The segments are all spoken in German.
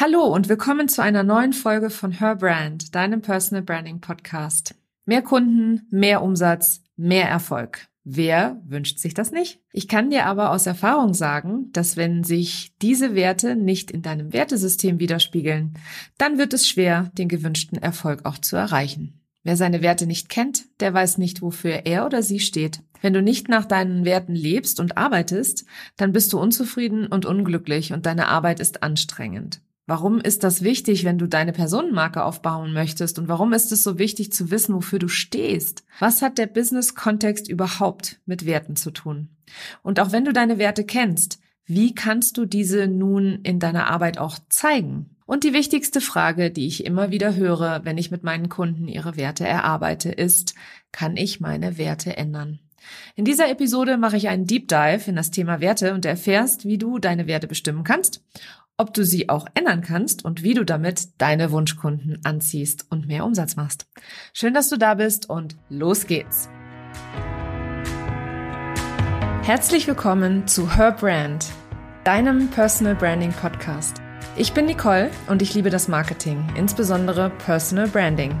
Hallo und willkommen zu einer neuen Folge von Her Brand, deinem Personal Branding Podcast. Mehr Kunden, mehr Umsatz, mehr Erfolg. Wer wünscht sich das nicht? Ich kann dir aber aus Erfahrung sagen, dass wenn sich diese Werte nicht in deinem Wertesystem widerspiegeln, dann wird es schwer, den gewünschten Erfolg auch zu erreichen. Wer seine Werte nicht kennt, der weiß nicht, wofür er oder sie steht. Wenn du nicht nach deinen Werten lebst und arbeitest, dann bist du unzufrieden und unglücklich und deine Arbeit ist anstrengend. Warum ist das wichtig, wenn du deine Personenmarke aufbauen möchtest? Und warum ist es so wichtig zu wissen, wofür du stehst? Was hat der Business-Kontext überhaupt mit Werten zu tun? Und auch wenn du deine Werte kennst, wie kannst du diese nun in deiner Arbeit auch zeigen? Und die wichtigste Frage, die ich immer wieder höre, wenn ich mit meinen Kunden ihre Werte erarbeite, ist, kann ich meine Werte ändern? In dieser Episode mache ich einen Deep Dive in das Thema Werte und erfährst, wie du deine Werte bestimmen kannst ob du sie auch ändern kannst und wie du damit deine Wunschkunden anziehst und mehr Umsatz machst. Schön, dass du da bist und los geht's. Herzlich willkommen zu Her Brand, deinem Personal Branding Podcast. Ich bin Nicole und ich liebe das Marketing, insbesondere Personal Branding.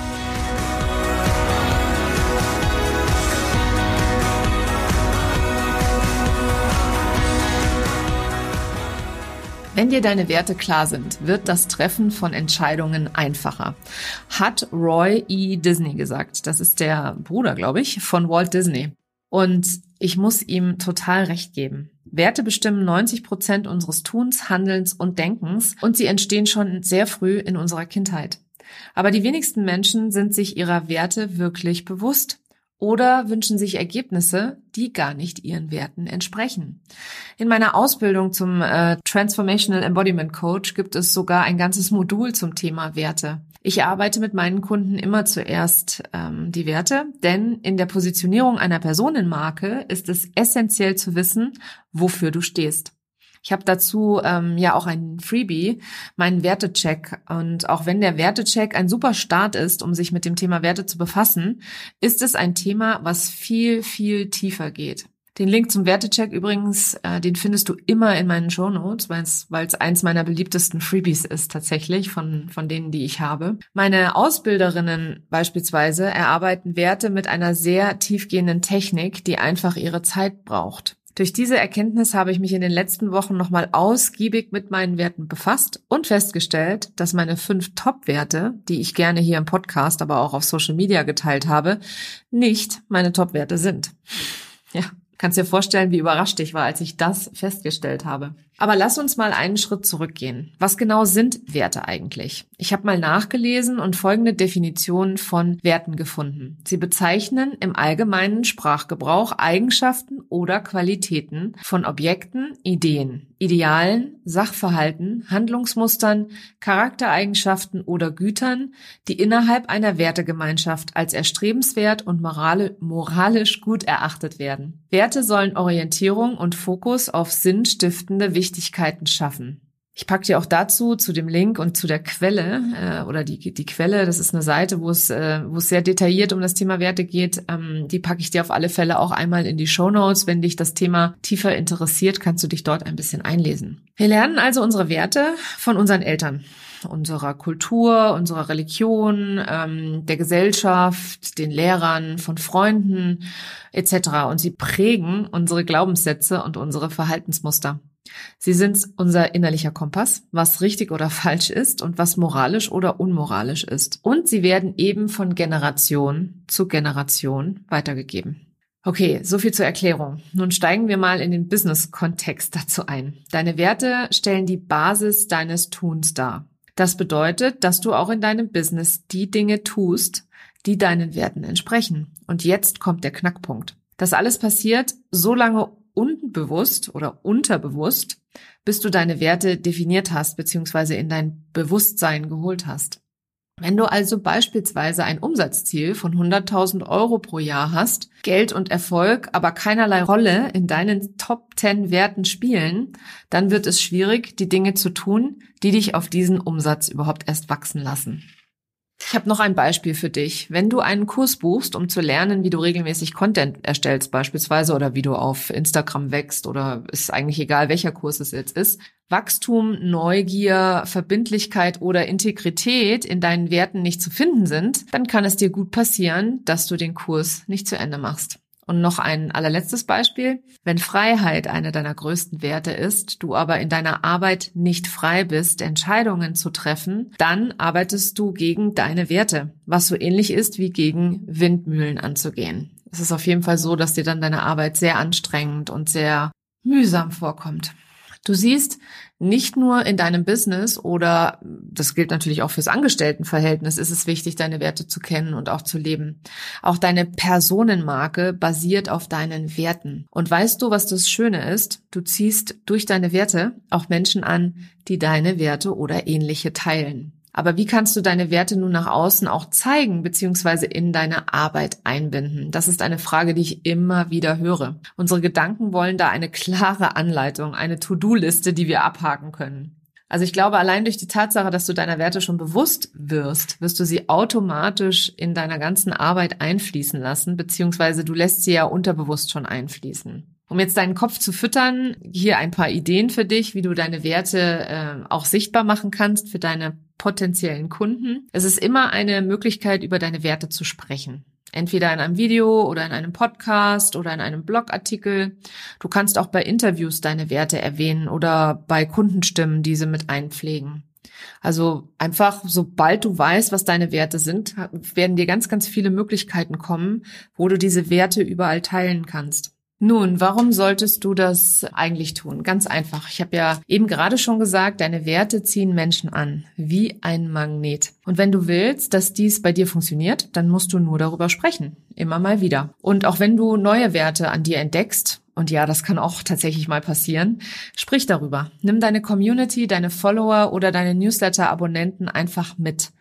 Wenn dir deine Werte klar sind, wird das Treffen von Entscheidungen einfacher. Hat Roy E. Disney gesagt. Das ist der Bruder, glaube ich, von Walt Disney. Und ich muss ihm total recht geben. Werte bestimmen 90 Prozent unseres Tuns, Handelns und Denkens und sie entstehen schon sehr früh in unserer Kindheit. Aber die wenigsten Menschen sind sich ihrer Werte wirklich bewusst oder wünschen sich Ergebnisse, die gar nicht ihren Werten entsprechen. In meiner Ausbildung zum äh, Transformational Embodiment Coach gibt es sogar ein ganzes Modul zum Thema Werte. Ich arbeite mit meinen Kunden immer zuerst ähm, die Werte, denn in der Positionierung einer Personenmarke ist es essentiell zu wissen, wofür du stehst. Ich habe dazu ähm, ja auch ein Freebie, meinen Wertecheck. Und auch wenn der Wertecheck ein super Start ist, um sich mit dem Thema Werte zu befassen, ist es ein Thema, was viel, viel tiefer geht. Den Link zum Wertecheck übrigens, äh, den findest du immer in meinen Show Notes, weil es eins meiner beliebtesten Freebies ist tatsächlich von, von denen, die ich habe. Meine Ausbilderinnen beispielsweise erarbeiten Werte mit einer sehr tiefgehenden Technik, die einfach ihre Zeit braucht. Durch diese Erkenntnis habe ich mich in den letzten Wochen nochmal ausgiebig mit meinen Werten befasst und festgestellt, dass meine fünf Top-Werte, die ich gerne hier im Podcast, aber auch auf Social Media geteilt habe, nicht meine Top-Werte sind. Ja, kannst dir vorstellen, wie überrascht ich war, als ich das festgestellt habe. Aber lass uns mal einen Schritt zurückgehen. Was genau sind Werte eigentlich? Ich habe mal nachgelesen und folgende Definition von Werten gefunden. Sie bezeichnen im allgemeinen Sprachgebrauch Eigenschaften oder Qualitäten von Objekten, Ideen, Idealen, Sachverhalten, Handlungsmustern, Charaktereigenschaften oder Gütern, die innerhalb einer Wertegemeinschaft als erstrebenswert und moralisch gut erachtet werden. Werte sollen Orientierung und Fokus auf sinnstiftende Wichtigkeiten schaffen. Ich packe dir auch dazu, zu dem Link und zu der Quelle äh, oder die, die Quelle, das ist eine Seite, wo es, äh, wo es sehr detailliert um das Thema Werte geht. Ähm, die packe ich dir auf alle Fälle auch einmal in die Show Notes. Wenn dich das Thema tiefer interessiert, kannst du dich dort ein bisschen einlesen. Wir lernen also unsere Werte von unseren Eltern unserer Kultur, unserer Religion, ähm, der Gesellschaft, den Lehrern, von Freunden etc. Und sie prägen unsere Glaubenssätze und unsere Verhaltensmuster. Sie sind unser innerlicher Kompass, was richtig oder falsch ist und was moralisch oder unmoralisch ist. Und sie werden eben von Generation zu Generation weitergegeben. Okay, so viel zur Erklärung. Nun steigen wir mal in den Business-Kontext dazu ein. Deine Werte stellen die Basis deines Tuns dar. Das bedeutet, dass du auch in deinem Business die Dinge tust, die deinen Werten entsprechen. Und jetzt kommt der Knackpunkt. Das alles passiert so lange unbewusst oder unterbewusst, bis du deine Werte definiert hast, beziehungsweise in dein Bewusstsein geholt hast. Wenn du also beispielsweise ein Umsatzziel von 100.000 Euro pro Jahr hast, Geld und Erfolg aber keinerlei Rolle in deinen Top 10 Werten spielen, dann wird es schwierig, die Dinge zu tun, die dich auf diesen Umsatz überhaupt erst wachsen lassen. Ich habe noch ein Beispiel für dich. Wenn du einen Kurs buchst, um zu lernen, wie du regelmäßig Content erstellst beispielsweise oder wie du auf Instagram wächst oder ist eigentlich egal, welcher Kurs es jetzt ist, Wachstum, Neugier, Verbindlichkeit oder Integrität in deinen Werten nicht zu finden sind, dann kann es dir gut passieren, dass du den Kurs nicht zu Ende machst. Und noch ein allerletztes Beispiel. Wenn Freiheit eine deiner größten Werte ist, du aber in deiner Arbeit nicht frei bist, Entscheidungen zu treffen, dann arbeitest du gegen deine Werte, was so ähnlich ist wie gegen Windmühlen anzugehen. Es ist auf jeden Fall so, dass dir dann deine Arbeit sehr anstrengend und sehr mühsam vorkommt. Du siehst, nicht nur in deinem Business oder das gilt natürlich auch fürs Angestelltenverhältnis, ist es wichtig, deine Werte zu kennen und auch zu leben. Auch deine Personenmarke basiert auf deinen Werten. Und weißt du, was das Schöne ist? Du ziehst durch deine Werte auch Menschen an, die deine Werte oder ähnliche teilen. Aber wie kannst du deine Werte nun nach außen auch zeigen bzw. in deine Arbeit einbinden? Das ist eine Frage, die ich immer wieder höre. Unsere Gedanken wollen da eine klare Anleitung, eine To-Do-Liste, die wir abhaken können. Also ich glaube, allein durch die Tatsache, dass du deiner Werte schon bewusst wirst, wirst du sie automatisch in deiner ganzen Arbeit einfließen lassen, beziehungsweise du lässt sie ja unterbewusst schon einfließen. Um jetzt deinen Kopf zu füttern, hier ein paar Ideen für dich, wie du deine Werte äh, auch sichtbar machen kannst für deine potenziellen Kunden. Es ist immer eine Möglichkeit, über deine Werte zu sprechen. Entweder in einem Video oder in einem Podcast oder in einem Blogartikel. Du kannst auch bei Interviews deine Werte erwähnen oder bei Kundenstimmen diese mit einpflegen. Also einfach, sobald du weißt, was deine Werte sind, werden dir ganz, ganz viele Möglichkeiten kommen, wo du diese Werte überall teilen kannst. Nun, warum solltest du das eigentlich tun? Ganz einfach. Ich habe ja eben gerade schon gesagt, deine Werte ziehen Menschen an, wie ein Magnet. Und wenn du willst, dass dies bei dir funktioniert, dann musst du nur darüber sprechen, immer mal wieder. Und auch wenn du neue Werte an dir entdeckst, und ja, das kann auch tatsächlich mal passieren. Sprich darüber. Nimm deine Community, deine Follower oder deine Newsletter-Abonnenten einfach mit.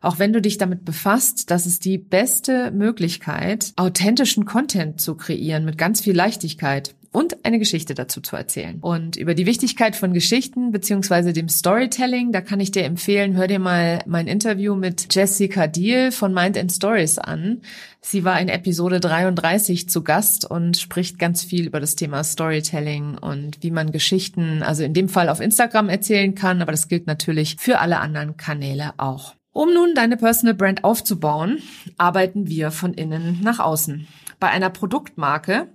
Auch wenn du dich damit befasst, das ist die beste Möglichkeit, authentischen Content zu kreieren mit ganz viel Leichtigkeit und eine Geschichte dazu zu erzählen. Und über die Wichtigkeit von Geschichten beziehungsweise dem Storytelling, da kann ich dir empfehlen, hör dir mal mein Interview mit Jessica Deal von Mind and Stories an. Sie war in Episode 33 zu Gast und spricht ganz viel über das Thema Storytelling und wie man Geschichten, also in dem Fall auf Instagram erzählen kann, aber das gilt natürlich für alle anderen Kanäle auch. Um nun deine Personal Brand aufzubauen, arbeiten wir von innen nach außen. Bei einer Produktmarke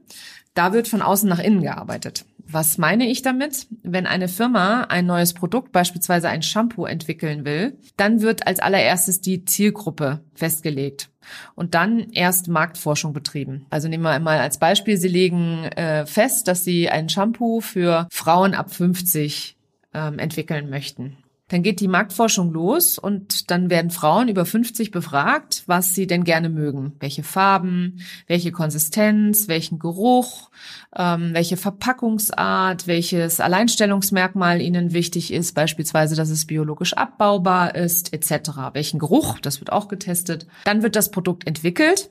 da wird von außen nach innen gearbeitet. Was meine ich damit? Wenn eine Firma ein neues Produkt, beispielsweise ein Shampoo, entwickeln will, dann wird als allererstes die Zielgruppe festgelegt und dann erst Marktforschung betrieben. Also nehmen wir mal als Beispiel, Sie legen äh, fest, dass Sie ein Shampoo für Frauen ab 50 ähm, entwickeln möchten. Dann geht die Marktforschung los und dann werden Frauen über 50 befragt, was sie denn gerne mögen. Welche Farben, welche Konsistenz, welchen Geruch, ähm, welche Verpackungsart, welches Alleinstellungsmerkmal ihnen wichtig ist, beispielsweise, dass es biologisch abbaubar ist, etc. Welchen Geruch, das wird auch getestet. Dann wird das Produkt entwickelt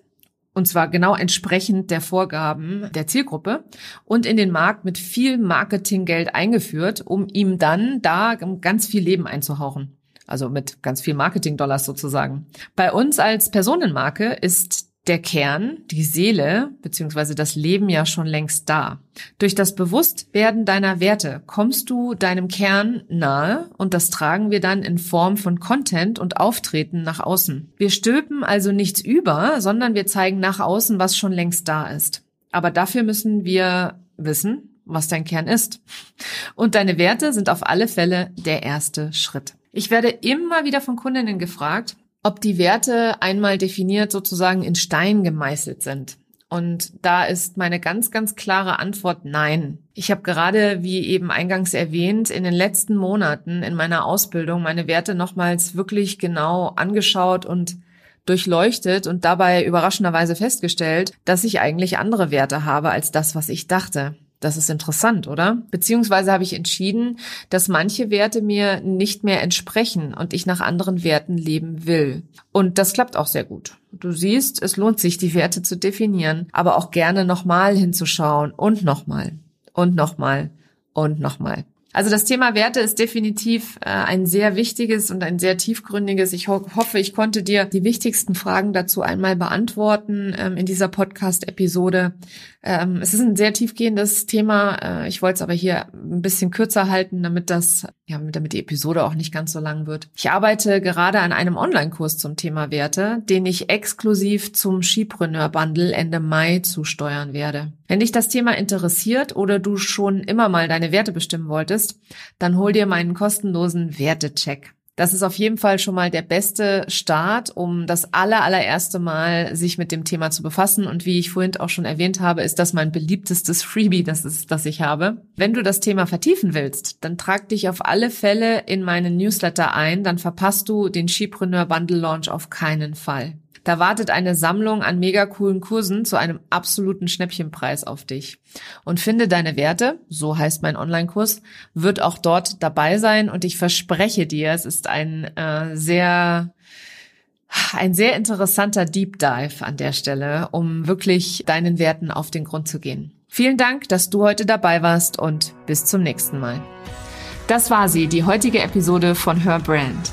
und zwar genau entsprechend der Vorgaben der Zielgruppe und in den Markt mit viel Marketinggeld eingeführt, um ihm dann da ganz viel Leben einzuhauchen. Also mit ganz viel Marketing-Dollars sozusagen. Bei uns als Personenmarke ist der Kern, die Seele bzw. das Leben ja schon längst da. Durch das Bewusstwerden deiner Werte kommst du deinem Kern nahe und das tragen wir dann in Form von Content und Auftreten nach außen. Wir stülpen also nichts über, sondern wir zeigen nach außen, was schon längst da ist. Aber dafür müssen wir wissen, was dein Kern ist. Und deine Werte sind auf alle Fälle der erste Schritt. Ich werde immer wieder von Kundinnen gefragt, ob die Werte einmal definiert sozusagen in Stein gemeißelt sind. Und da ist meine ganz, ganz klare Antwort nein. Ich habe gerade, wie eben eingangs erwähnt, in den letzten Monaten in meiner Ausbildung meine Werte nochmals wirklich genau angeschaut und durchleuchtet und dabei überraschenderweise festgestellt, dass ich eigentlich andere Werte habe als das, was ich dachte. Das ist interessant, oder? Beziehungsweise habe ich entschieden, dass manche Werte mir nicht mehr entsprechen und ich nach anderen Werten leben will. Und das klappt auch sehr gut. Du siehst, es lohnt sich, die Werte zu definieren, aber auch gerne nochmal hinzuschauen und nochmal und nochmal und nochmal. Also das Thema Werte ist definitiv äh, ein sehr wichtiges und ein sehr tiefgründiges. Ich ho hoffe, ich konnte dir die wichtigsten Fragen dazu einmal beantworten ähm, in dieser Podcast-Episode. Ähm, es ist ein sehr tiefgehendes Thema. Äh, ich wollte es aber hier ein bisschen kürzer halten, damit das, ja, damit die Episode auch nicht ganz so lang wird. Ich arbeite gerade an einem Online-Kurs zum Thema Werte, den ich exklusiv zum Skipreneur Bundle Ende Mai zusteuern werde. Wenn dich das Thema interessiert oder du schon immer mal deine Werte bestimmen wolltest, dann hol dir meinen kostenlosen Wertecheck. Das ist auf jeden Fall schon mal der beste Start, um das aller, allererste Mal sich mit dem Thema zu befassen. Und wie ich vorhin auch schon erwähnt habe, ist das mein beliebtestes Freebie, das, ist, das ich habe. Wenn du das Thema vertiefen willst, dann trag dich auf alle Fälle in meinen Newsletter ein, dann verpasst du den Skipreneur Bundle Launch auf keinen Fall. Da wartet eine Sammlung an mega coolen Kursen zu einem absoluten Schnäppchenpreis auf dich. Und finde deine Werte, so heißt mein Online-Kurs, wird auch dort dabei sein und ich verspreche dir, es ist ein äh, sehr ein sehr interessanter Deep Dive an der Stelle, um wirklich deinen Werten auf den Grund zu gehen. Vielen Dank, dass du heute dabei warst und bis zum nächsten Mal. Das war sie, die heutige Episode von Her Brand.